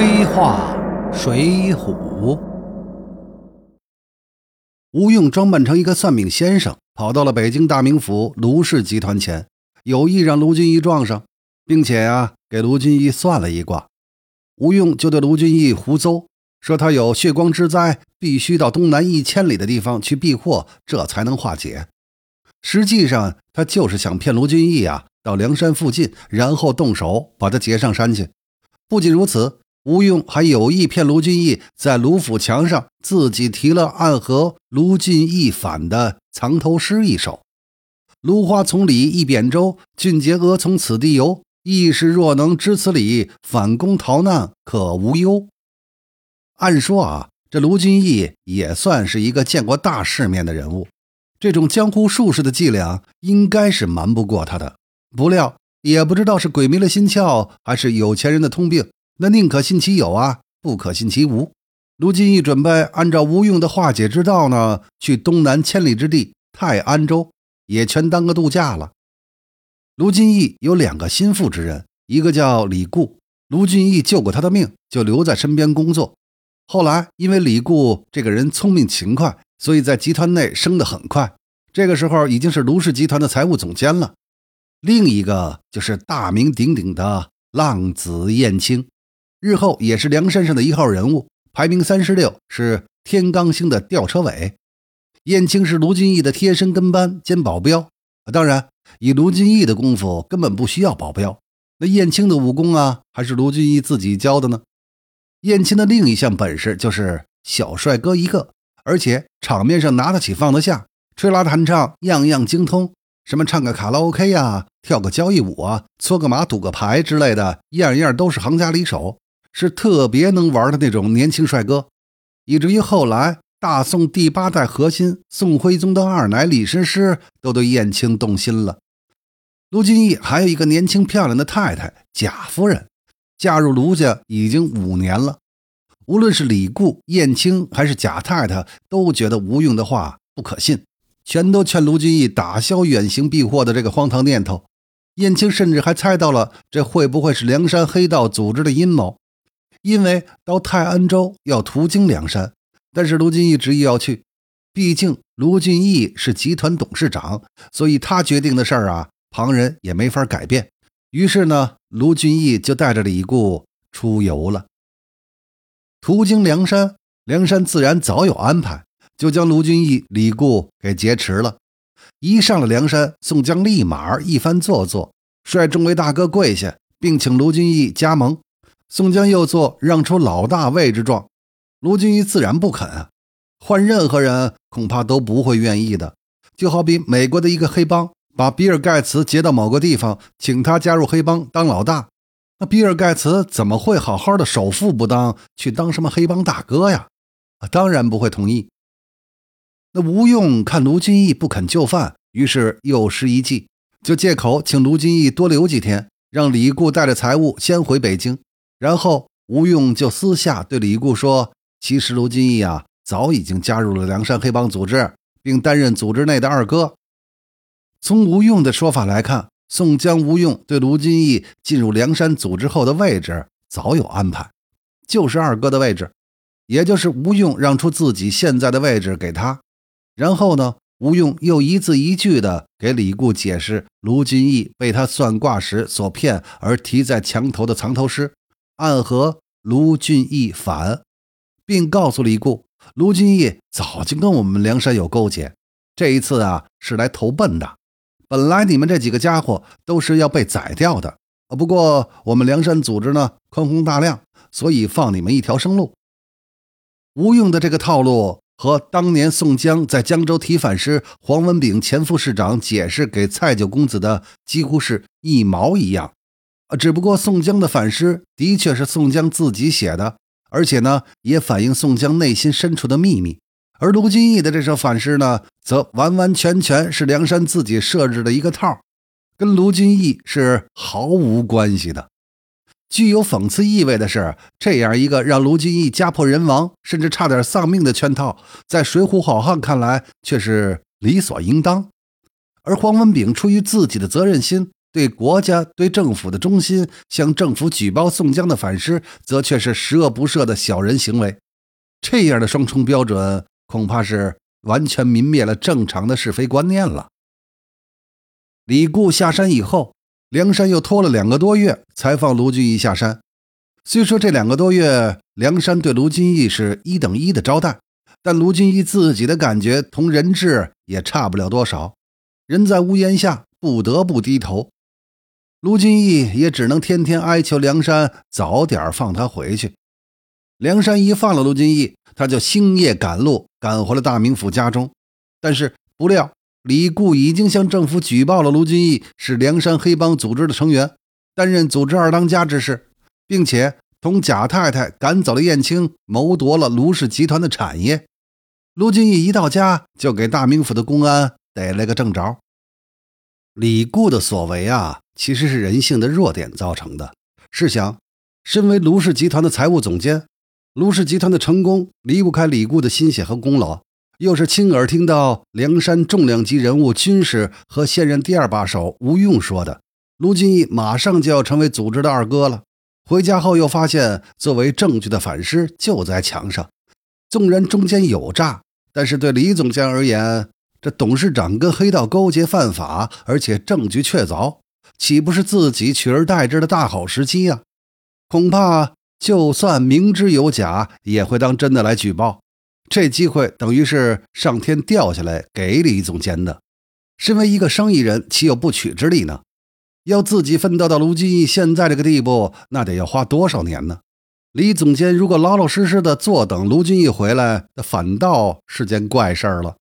黑话水浒。吴用装扮成一个算命先生，跑到了北京大名府卢氏集团前，有意让卢俊义撞上，并且啊，给卢俊义算了一卦。吴用就对卢俊义胡诌，说他有血光之灾，必须到东南一千里的地方去避祸，这才能化解。实际上，他就是想骗卢俊义啊，到梁山附近，然后动手把他劫上山去。不仅如此。吴用还有意骗卢俊义在卢府墙上自己题了暗合卢俊义反的藏头诗一首：“芦花丛里一扁舟，俊杰俄从此地游。义士若能知此理，反攻逃难可无忧。”按说啊，这卢俊义也算是一个见过大世面的人物，这种江湖术士的伎俩应该是瞒不过他的。不料，也不知道是鬼迷了心窍，还是有钱人的通病。那宁可信其有啊，不可信其无。卢俊义准备按照吴用的化解之道呢，去东南千里之地泰安州，也全当个度假了。卢俊义有两个心腹之人，一个叫李固，卢俊义救过他的命，就留在身边工作。后来因为李固这个人聪明勤快，所以在集团内升得很快，这个时候已经是卢氏集团的财务总监了。另一个就是大名鼎鼎的浪子燕青。日后也是梁山上的一号人物，排名三十六，是天罡星的吊车尾。燕青是卢俊义的贴身跟班兼保镖，当然以卢俊义的功夫，根本不需要保镖。那燕青的武功啊，还是卢俊义自己教的呢。燕青的另一项本事就是小帅哥一个，而且场面上拿得起放得下，吹拉弹唱样样精通，什么唱个卡拉 OK 呀，跳个交谊舞啊，搓个马赌个牌之类的，样样都是行家里手。是特别能玩的那种年轻帅哥，以至于后来大宋第八代核心宋徽宗的二奶李师师都对燕青动心了。卢俊义还有一个年轻漂亮的太太贾夫人，嫁入卢家已经五年了。无论是李固、燕青还是贾太太，都觉得吴用的话不可信，全都劝卢俊义打消远行避祸的这个荒唐念头。燕青甚至还猜到了这会不会是梁山黑道组织的阴谋。因为到泰安州要途经梁山，但是卢俊义执意要去，毕竟卢俊义是集团董事长，所以他决定的事儿啊，旁人也没法改变。于是呢，卢俊义就带着李固出游了。途经梁山，梁山自然早有安排，就将卢俊义、李固给劫持了。一上了梁山，宋江立马一番做作，率众位大哥跪下，并请卢俊义加盟。宋江又做让出老大位置状，卢俊义自然不肯，换任何人恐怕都不会愿意的。就好比美国的一个黑帮把比尔盖茨劫到某个地方，请他加入黑帮当老大，那比尔盖茨怎么会好好的首富不当，去当什么黑帮大哥呀？当然不会同意。那吴用看卢俊义不肯就范，于是又施一计，就借口请卢俊义多留几天，让李固带着财物先回北京。然后吴用就私下对李固说：“其实卢俊义啊，早已经加入了梁山黑帮组织，并担任组织内的二哥。”从吴用的说法来看，宋江、吴用对卢俊义进入梁山组织后的位置早有安排，就是二哥的位置，也就是吴用让出自己现在的位置给他。然后呢，吴用又一字一句地给李固解释卢俊义被他算卦时所骗而提在墙头的藏头诗。暗合卢俊义反，并告诉李固，卢俊义早就跟我们梁山有勾结，这一次啊是来投奔的。本来你们这几个家伙都是要被宰掉的，不过我们梁山组织呢宽宏大量，所以放你们一条生路。吴用的这个套路和当年宋江在江州提反时，黄文炳前副市长解释给蔡九公子的几乎是一毛一样。啊，只不过宋江的反诗的确是宋江自己写的，而且呢，也反映宋江内心深处的秘密。而卢俊义的这首反诗呢，则完完全全是梁山自己设置的一个套，跟卢俊义是毫无关系的。具有讽刺意味的是，这样一个让卢俊义家破人亡，甚至差点丧命的圈套，在水浒好汉看来却是理所应当。而黄文炳出于自己的责任心。对国家、对政府的忠心，向政府举报宋江的反诗，则却是十恶不赦的小人行为。这样的双重标准，恐怕是完全泯灭了正常的是非观念了。李固下山以后，梁山又拖了两个多月才放卢俊义下山。虽说这两个多月，梁山对卢俊义是一等一的招待，但卢俊义自己的感觉同人质也差不了多少。人在屋檐下，不得不低头。卢俊义也只能天天哀求梁山早点放他回去。梁山一放了卢俊义，他就星夜赶路，赶回了大名府家中。但是不料。李固已经向政府举报了卢俊义是梁山黑帮组织的成员，担任组织二当家之事，并且同贾太太赶走了燕青，谋夺了卢氏集团的产业。卢俊义一到家，就给大名府的公安逮了个正着。李固的所为啊，其实是人性的弱点造成的。试想，身为卢氏集团的财务总监，卢氏集团的成功离不开李固的心血和功劳。又是亲耳听到梁山重量级人物军师和现任第二把手吴用说的，卢俊义马上就要成为组织的二哥了。回家后又发现作为证据的反诗就在墙上，纵然中间有诈，但是对李总监而言，这董事长跟黑道勾结犯法，而且证据确凿，岂不是自己取而代之的大好时机呀？恐怕就算明知有假，也会当真的来举报。这机会等于是上天掉下来给李总监的。身为一个生意人，岂有不取之理呢？要自己奋斗到卢俊义现在这个地步，那得要花多少年呢？李总监如果老老实实的坐等卢俊义回来，那反倒是件怪事儿了。